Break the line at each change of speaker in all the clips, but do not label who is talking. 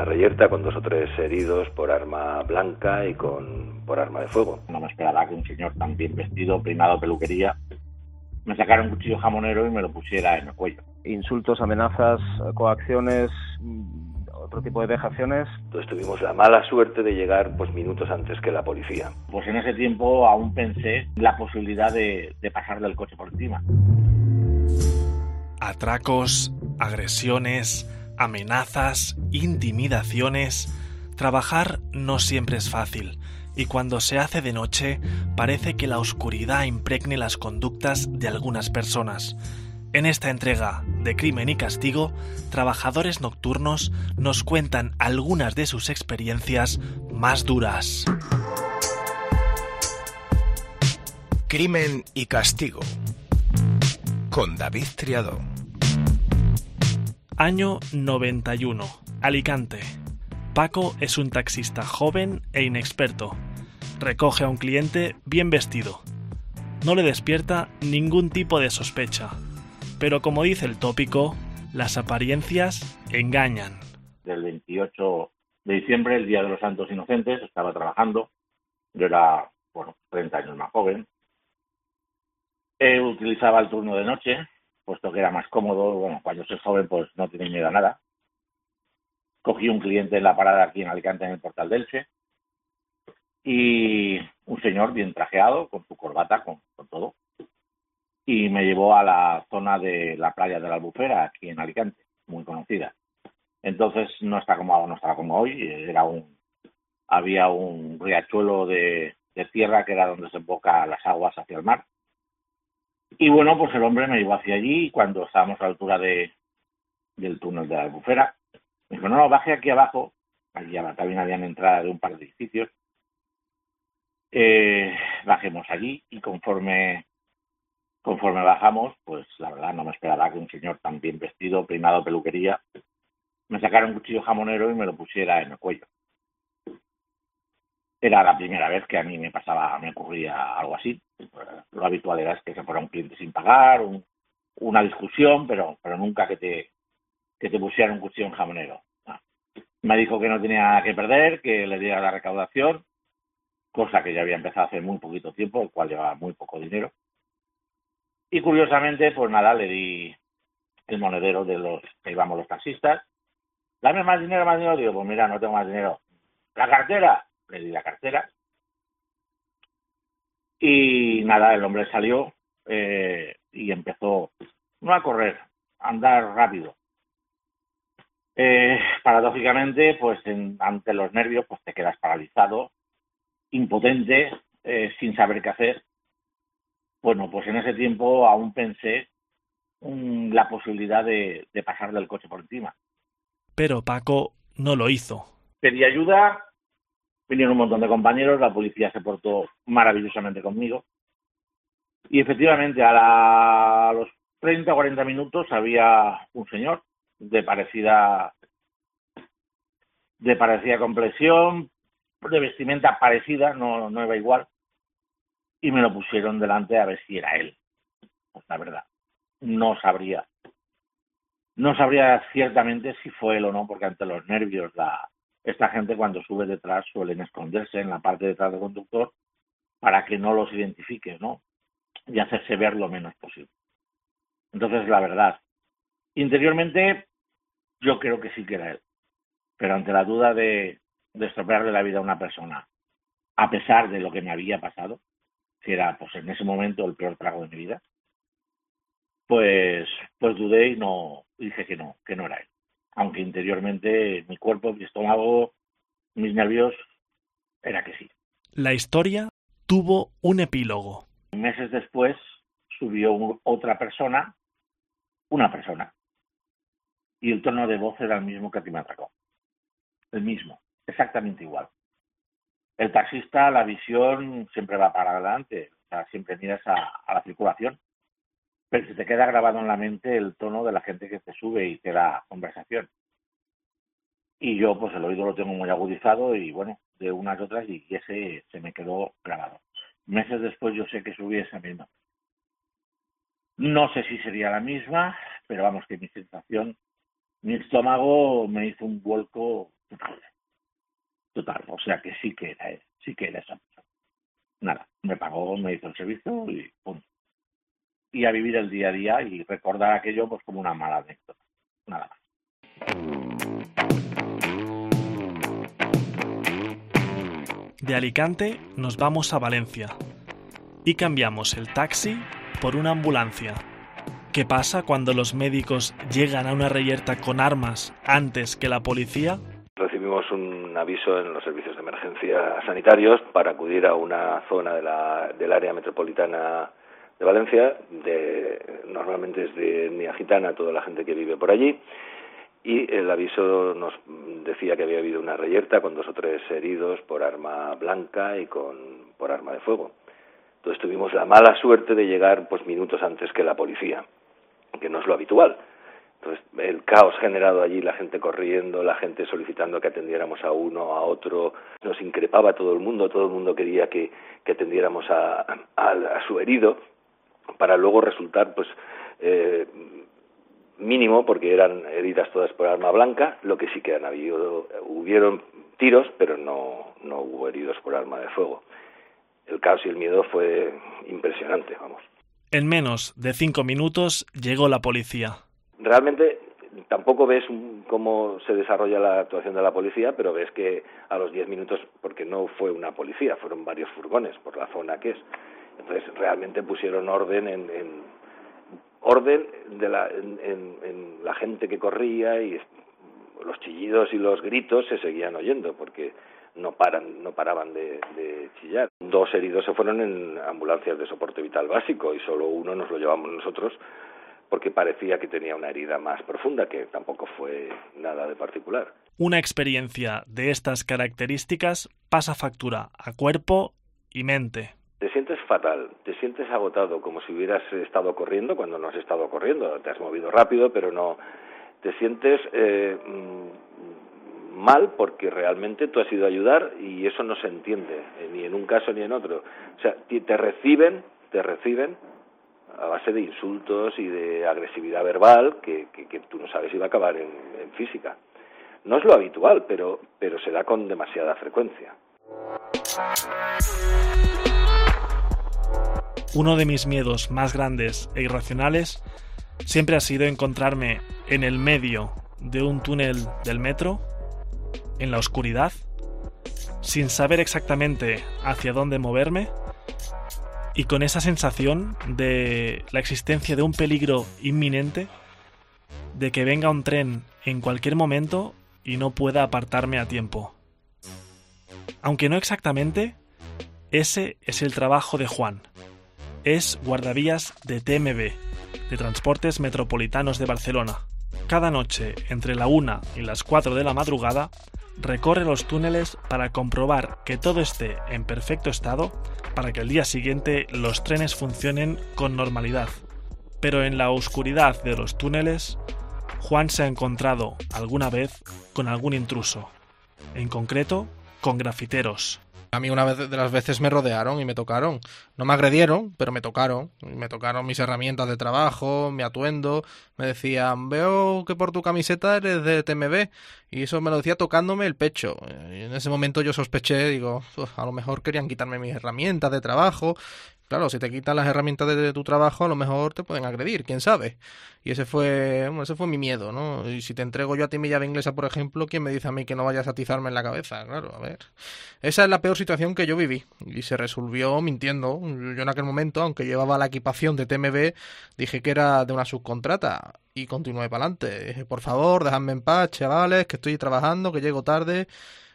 una reyerta con dos o tres heridos por arma blanca y con por arma de fuego.
No me esperaba que un señor tan bien vestido, primado peluquería, me sacara un cuchillo jamonero y me lo pusiera en el cuello.
Insultos, amenazas, coacciones, otro tipo de dejaciones.
Entonces tuvimos la mala suerte de llegar pues minutos antes que la policía.
Pues en ese tiempo aún pensé la posibilidad de, de pasar del coche por encima.
Atracos, agresiones, amenazas, intimidaciones. Trabajar no siempre es fácil y cuando se hace de noche parece que la oscuridad impregne las conductas de algunas personas. En esta entrega de Crimen y Castigo, trabajadores nocturnos nos cuentan algunas de sus experiencias más duras.
Crimen y Castigo con David Triado.
Año 91. Alicante. Paco es un taxista joven e inexperto. Recoge a un cliente bien vestido. No le despierta ningún tipo de sospecha pero como dice el tópico, las apariencias engañan.
Del 28 de diciembre, el Día de los Santos Inocentes, estaba trabajando. Yo era, bueno, 30 años más joven. utilizaba el turno de noche, puesto que era más cómodo. Bueno, cuando soy joven, pues no tiene miedo a nada. Cogí un cliente en la parada aquí en Alicante, en el Portal del Elche. Y un señor bien trajeado, con su corbata, con todo y me llevó a la zona de la playa de la Albufera, aquí en Alicante, muy conocida. Entonces no está como no estaba como hoy, era un había un riachuelo de, tierra que era donde se emboca las aguas hacia el mar. Y bueno, pues el hombre me llevó hacia allí y cuando estábamos a la altura de, del túnel de la albufera, me dijo, no, no, baje aquí abajo. Allí también habían entrada de un par de edificios. Eh, bajemos allí y conforme Conforme bajamos, pues la verdad no me esperaba que un señor tan bien vestido, peinado, peluquería, me sacara un cuchillo jamonero y me lo pusiera en el cuello. Era la primera vez que a mí me pasaba, me ocurría algo así. Lo habitual era que se fuera un cliente sin pagar, una discusión, pero, pero nunca que te, que te pusieran un cuchillo en jamonero. Me dijo que no tenía que perder, que le diera la recaudación, cosa que ya había empezado hace muy poquito tiempo, el cual llevaba muy poco dinero. Y curiosamente, pues nada, le di el monedero de los que íbamos los taxistas. Dame más dinero, más dinero. Digo, pues mira, no tengo más dinero. La cartera. Le di la cartera. Y nada, el hombre salió eh, y empezó, no a correr, a andar rápido. Eh, paradójicamente, pues ante los nervios, pues te quedas paralizado, impotente, eh, sin saber qué hacer. Bueno, pues en ese tiempo aún pensé mm, la posibilidad de, pasar del coche por encima.
Pero Paco no lo hizo.
Pedí ayuda, vinieron un montón de compañeros, la policía se portó maravillosamente conmigo. Y efectivamente, a, los 30 o 40 minutos había un señor de parecida de parecida complexión, de vestimenta parecida, no, no iba igual, y me lo pusieron delante a ver si era él. Pues la verdad, no sabría. No sabría ciertamente si fue él o no, porque ante los nervios, la, esta gente cuando sube detrás suelen esconderse en la parte de detrás del conductor para que no los identifique, ¿no? Y hacerse ver lo menos posible. Entonces, la verdad, interiormente yo creo que sí que era él. Pero ante la duda de, de estropearle la vida a una persona, a pesar de lo que me había pasado, que era pues en ese momento el peor trago de mi vida, pues, pues dudé y no dije que no, que no era él. Aunque interiormente mi cuerpo, mi estómago, mis nervios, era que sí.
La historia tuvo un epílogo.
Meses después subió otra persona, una persona, y el tono de voz era el mismo que a ti me atracó. El mismo, exactamente igual el taxista, la visión siempre va para adelante, o sea, siempre miras a, la circulación, pero se te queda grabado en la mente el tono de la gente que te sube y te da conversación. Y yo, pues el oído lo tengo muy agudizado y bueno, de unas y otras, y ese se me quedó grabado. Meses después yo sé que subí esa misma. No sé si sería la misma, pero vamos, que mi sensación, mi estómago me hizo un vuelco Total. Total. O sea que sí que era, sí que era esa Nada, me pagó, me hizo el servicio y punto. Y a vivir el día a día y recordar aquello pues como una mala anécdota. Nada más.
De Alicante nos vamos a Valencia y cambiamos el taxi por una ambulancia. ¿Qué pasa cuando los médicos llegan a una reyerta con armas antes que la policía?
Recibimos un aviso en los servicios de emergencia sanitarios para acudir a una zona de la, del área metropolitana de Valencia, de, normalmente es de Nia Gitana, toda la gente que vive por allí, y el aviso nos decía que había habido una reyerta con dos o tres heridos por arma blanca y con, por arma de fuego. Entonces tuvimos la mala suerte de llegar pues minutos antes que la policía, que no es lo habitual. Entonces el caos generado allí, la gente corriendo, la gente solicitando que atendiéramos a uno, a otro, nos increpaba todo el mundo, todo el mundo quería que, que atendiéramos a, a, a su herido, para luego resultar pues eh, mínimo porque eran heridas todas por arma blanca, lo que sí que han habido, hubieron tiros, pero no, no hubo heridos por arma de fuego. El caos y el miedo fue impresionante, vamos.
En menos de cinco minutos llegó la policía.
Realmente tampoco ves cómo se desarrolla la actuación de la policía, pero ves que a los diez minutos, porque no fue una policía, fueron varios furgones por la zona que es. Entonces realmente pusieron orden en, en orden de la, en, en, la gente que corría y los chillidos y los gritos se seguían oyendo porque no paran no paraban de, de, chillar. Dos heridos se fueron en ambulancias de soporte vital básico y solo uno nos lo llevamos nosotros porque parecía que tenía una herida más profunda que tampoco fue nada de particular.
Una experiencia de estas características pasa factura a cuerpo y mente
te sientes fatal, te sientes agotado, como si hubieras estado corriendo cuando no has estado corriendo, te has movido rápido, pero no, te sientes eh, mal porque realmente tú has ido a ayudar y eso no se entiende, eh, ni en un caso ni en otro. O sea, te reciben, te reciben a base de insultos y de agresividad verbal que, que, que tú no sabes si va a acabar en, en física. No es lo habitual, pero, pero se da con demasiada frecuencia.
Uno de mis miedos más grandes e irracionales siempre ha sido encontrarme en el medio de un túnel del metro, en la oscuridad, sin saber exactamente hacia dónde moverme y con esa sensación de la existencia de un peligro inminente, de que venga un tren en cualquier momento y no pueda apartarme a tiempo. Aunque no exactamente, ese es el trabajo de Juan, es guardavías de TMB, de Transportes Metropolitanos de Barcelona. Cada noche, entre la 1 y las 4 de la madrugada, recorre los túneles para comprobar que todo esté en perfecto estado para que el día siguiente los trenes funcionen con normalidad. Pero en la oscuridad de los túneles, Juan se ha encontrado alguna vez con algún intruso, en concreto con grafiteros.
A mí una vez de las veces me rodearon y me tocaron. No me agredieron, pero me tocaron. Me tocaron mis herramientas de trabajo, mi atuendo. Me decían, veo que por tu camiseta eres de TMB. Y eso me lo decía tocándome el pecho. Y en ese momento yo sospeché, digo, a lo mejor querían quitarme mis herramientas de trabajo. Claro, si te quitan las herramientas de tu trabajo, a lo mejor te pueden agredir, quién sabe. Y ese fue, bueno, ese fue mi miedo, ¿no? Y si te entrego yo a ti mi inglesa, por ejemplo, ¿quién me dice a mí que no vayas a atizarme en la cabeza? Claro, a ver. Esa es la peor situación que yo viví. Y se resolvió mintiendo. Yo en aquel momento, aunque llevaba la equipación de TMB, dije que era de una subcontrata. Y continué para adelante. Por favor, dejadme en paz, chavales, que estoy trabajando, que llego tarde.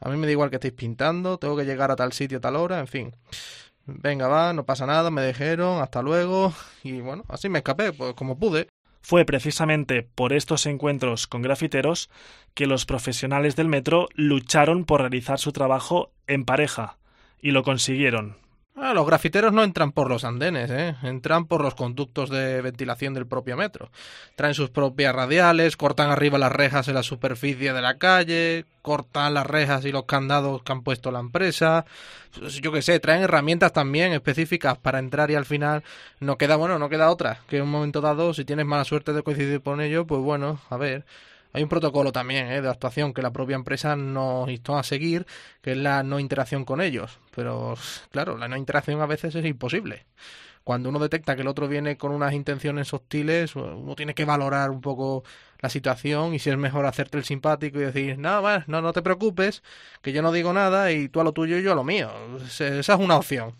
A mí me da igual que estéis pintando, tengo que llegar a tal sitio a tal hora, en fin. Venga, va, no pasa nada, me dijeron, hasta luego. Y bueno, así me escapé, pues como pude.
Fue precisamente por estos encuentros con grafiteros que los profesionales del metro lucharon por realizar su trabajo en pareja, y lo consiguieron.
Ah, los grafiteros no entran por los andenes, ¿eh? entran por los conductos de ventilación del propio metro. Traen sus propias radiales, cortan arriba las rejas en la superficie de la calle, cortan las rejas y los candados que han puesto la empresa. Yo qué sé, traen herramientas también específicas para entrar y al final no queda, bueno, no queda otra. Que en un momento dado, si tienes mala suerte de coincidir con ellos, pues bueno, a ver Hay un protocolo también ¿eh? de actuación que la propia empresa nos instó a seguir, que es la no interacción con ellos. Pero, claro, la no interacción a veces es imposible. Cuando uno detecta que el otro viene con unas intenciones hostiles, uno tiene que valorar un poco la situación y si es mejor hacerte el simpático y decir, no, no, no te preocupes, que yo no digo nada y tú a lo tuyo y yo a lo mío. Esa es una opción.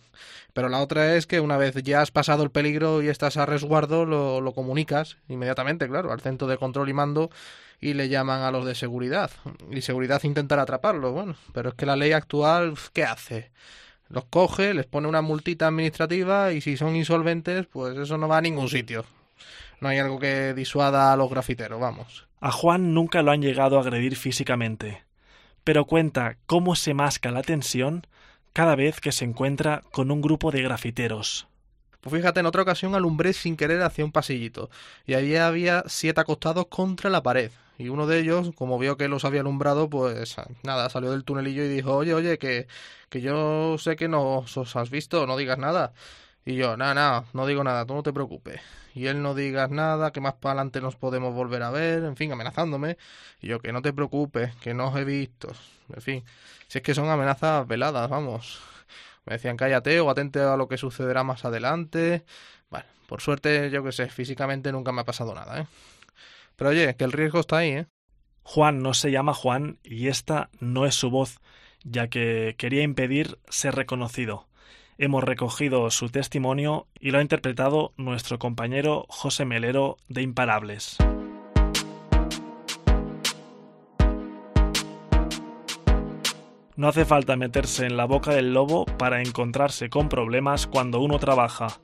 Pero la otra es que una vez ya has pasado el peligro y estás a resguardo, lo, comunicas inmediatamente, claro, al centro de control y mando y le llaman a los de seguridad. Y seguridad intentar atraparlo, bueno, pero es que la ley actual, ¿qué hace? Los coge, les pone una multita administrativa y si son insolventes, pues eso no va a ningún sitio. No hay algo que disuada a los grafiteros, vamos.
A Juan nunca lo han llegado a agredir físicamente, pero cuenta cómo se masca la tensión cada vez que se encuentra con un grupo de grafiteros.
Pues fíjate, en otra ocasión alumbré sin querer hacia un pasillito, y allí había siete acostados contra la pared. Y uno de ellos, como vio que los había alumbrado, pues nada, salió del tunelillo y dijo, oye, oye, que, que yo sé que no os has visto, no digas nada. Y yo, nada, nada, no digo nada, tú no te preocupes. Y él no digas nada, que más para adelante nos podemos volver a ver, en fin, amenazándome. Y yo, que no te preocupes, que no os he visto. En fin, si es que son amenazas veladas, vamos. Me decían, cállate o atente a lo que sucederá más adelante. Bueno, por suerte, yo que sé, físicamente nunca me ha pasado nada, ¿eh? Pero oye, que el riesgo está ahí, ¿eh?
Juan no se llama Juan y esta no es su voz, ya que quería impedir ser reconocido hemos recogido su testimonio y lo ha interpretado nuestro compañero José Melero de Imparables. No hace falta meterse en la boca del lobo para encontrarse con problemas cuando uno trabaja.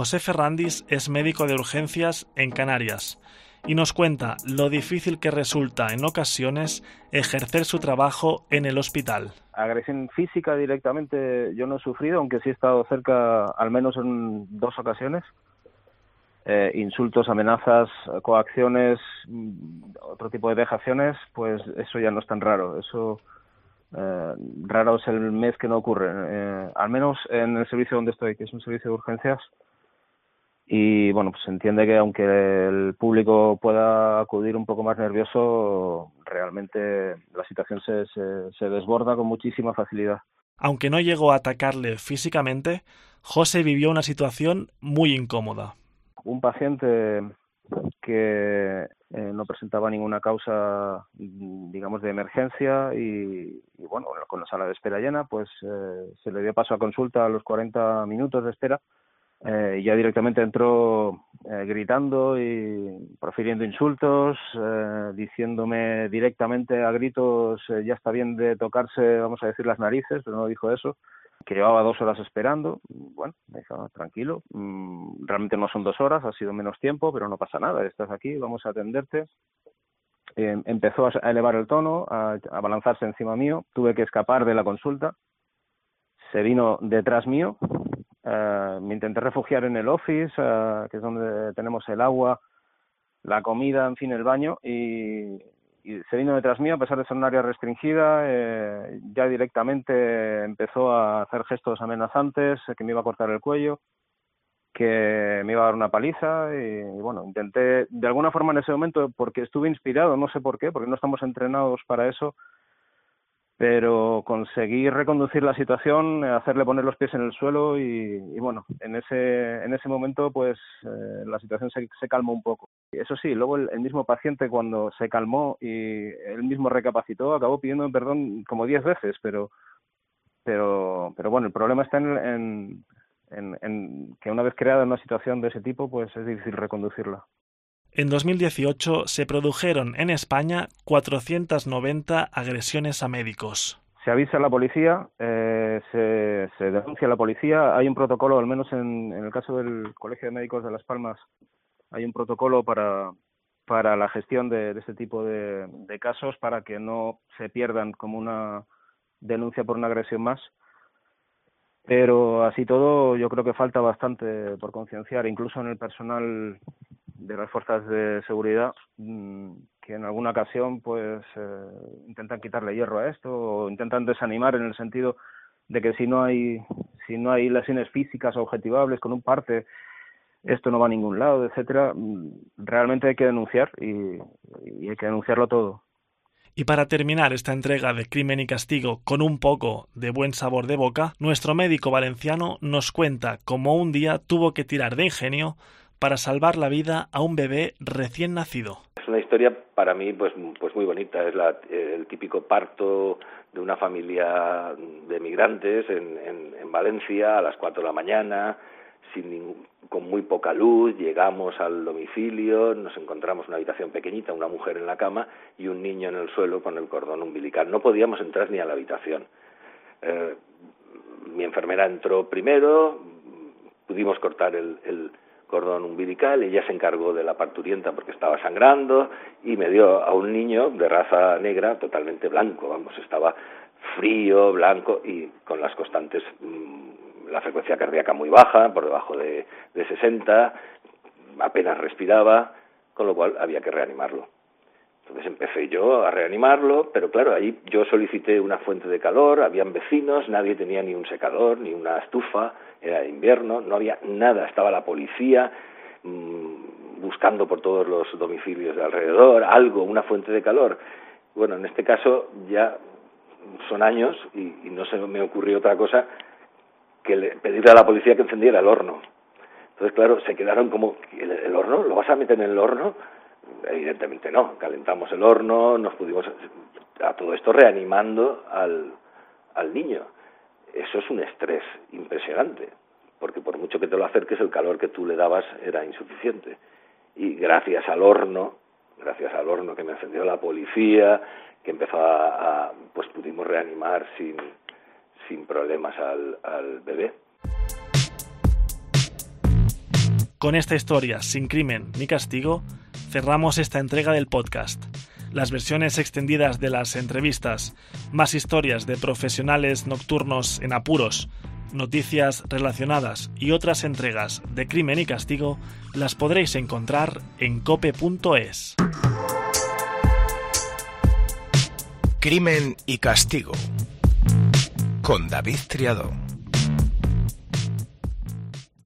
José Ferrandis es médico de urgencias en Canarias y nos cuenta lo difícil que resulta en ocasiones ejercer su trabajo en el hospital.
Agresión física directamente yo no he sufrido, aunque sí he estado cerca al menos en dos ocasiones. Eh, insultos, amenazas, coacciones, mm, otro tipo de vejaciones, pues eso ya no es tan raro. Eso eh, raro es el mes que no ocurre. Eh, al menos en el servicio donde estoy, que es un servicio de urgencias, y bueno, pues se entiende que aunque el público pueda acudir un poco más nervioso, realmente la situación se, se, desborda con muchísima facilidad.
Aunque no llegó a atacarle físicamente, José vivió una situación muy incómoda.
Un paciente que eh, no presentaba ninguna causa, digamos, de emergencia y, bueno, con la sala de espera llena, pues eh, se le dio paso a consulta a los 40 minutos de espera eh, ya directamente entró eh, gritando y profiriendo insultos, eh, diciéndome directamente a gritos, eh, ya está bien de tocarse, vamos a decir, las narices, pero no dijo eso, que llevaba dos horas esperando. Bueno, me dijo, tranquilo, mm, realmente no son dos horas, ha sido menos tiempo, pero no pasa nada, estás aquí, vamos a atenderte. empezó a elevar el tono, a, a balanzarse encima mío, tuve que escapar de la consulta, se vino detrás mío, eh, me intenté refugiar en el office, eh, que es donde tenemos el agua, la comida, en fin, el baño, y, se vino detrás mío, a pesar de ser un área restringida, eh, ya directamente empezó a hacer gestos amenazantes, que me iba a cortar el cuello, que me iba a dar una paliza, y, y bueno, intenté, de alguna forma en ese momento, porque estuve inspirado, no sé por qué, porque no estamos entrenados para eso, pero conseguí reconducir la situación, hacerle poner los pies en el suelo y, bueno, en ese, en ese momento pues eh, la situación se, se, calmó un poco. Eso sí, luego el, mismo paciente cuando se calmó y él mismo recapacitó acabó pidiendo perdón como diez veces, pero, pero, pero bueno, el problema está en, en, en que una vez creada una situación de ese tipo pues es difícil reconducirla.
En 2018 se produjeron en España 490 agresiones a médicos.
Se avisa a la policía, eh, se, se, denuncia a la policía. Hay un protocolo, al menos en, en, el caso del Colegio de Médicos de Las Palmas, hay un protocolo para, para la gestión de, de este tipo de, de, casos para que no se pierdan como una denuncia por una agresión más. Pero así todo, yo creo que falta bastante por concienciar, incluso en el personal de las fuerzas de seguridad mm, que en alguna ocasión pues eh, intentan quitarle hierro a esto o intentan desanimar en el sentido de que si no hay si no hay lesiones físicas objetivables con un parte esto no va a ningún lado, etcétera, mm, realmente hay que denunciar y, y hay que denunciarlo todo.
Y para terminar esta entrega de Crimen y Castigo con un poco de buen sabor de boca, nuestro médico valenciano nos cuenta cómo un día tuvo que tirar de ingenio para salvar la vida a un bebé recién nacido.
Es una historia para mí pues, pues muy bonita, es la, el típico parto de una familia de migrantes en, en, en Valencia a las 4 de la mañana, sin con muy poca luz, llegamos al domicilio, nos encontramos una habitación pequeñita, una mujer en la cama y un niño en el suelo con el cordón umbilical. No podíamos entrar ni a la habitación. Eh, mi enfermera entró primero, pudimos cortar el, el cordón umbilical, ella se encargó de la parturienta porque estaba sangrando y me dio a un niño de raza negra totalmente blanco, vamos, estaba frío, blanco y con las constantes mmm, la frecuencia cardíaca muy baja, por debajo de, de 60, apenas respiraba, con lo cual había que reanimarlo. Entonces empecé yo a reanimarlo, pero claro, ahí yo solicité una fuente de calor, habían vecinos, nadie tenía ni un secador, ni una estufa, era invierno, no había nada, estaba la policía mmm, buscando por todos los domicilios de alrededor, algo, una fuente de calor. Bueno, en este caso ya son años y, y no se me ocurrió otra cosa que le, pedirle a la policía que encendiera el horno. Entonces, claro, se quedaron como, ¿el, el horno? ¿Lo vas a meter en el horno? Evidentemente no. Calentamos el horno, nos pudimos, a todo esto reanimando al, al niño. Eso es un estrés impresionante, porque por mucho que te lo acerques, el calor que tú le dabas era insuficiente. Y gracias al horno, gracias al horno que me encendió la policía, que empezó a, pues pudimos reanimar sin, sin problemas al, al bebé.
Con esta historia, sin crimen ni castigo, cerramos esta entrega del podcast. Las versiones extendidas de las entrevistas, más historias de profesionales nocturnos en apuros, noticias relacionadas y otras entregas de Crimen y Castigo las podréis encontrar en cope.es.
Crimen y Castigo con David Triado.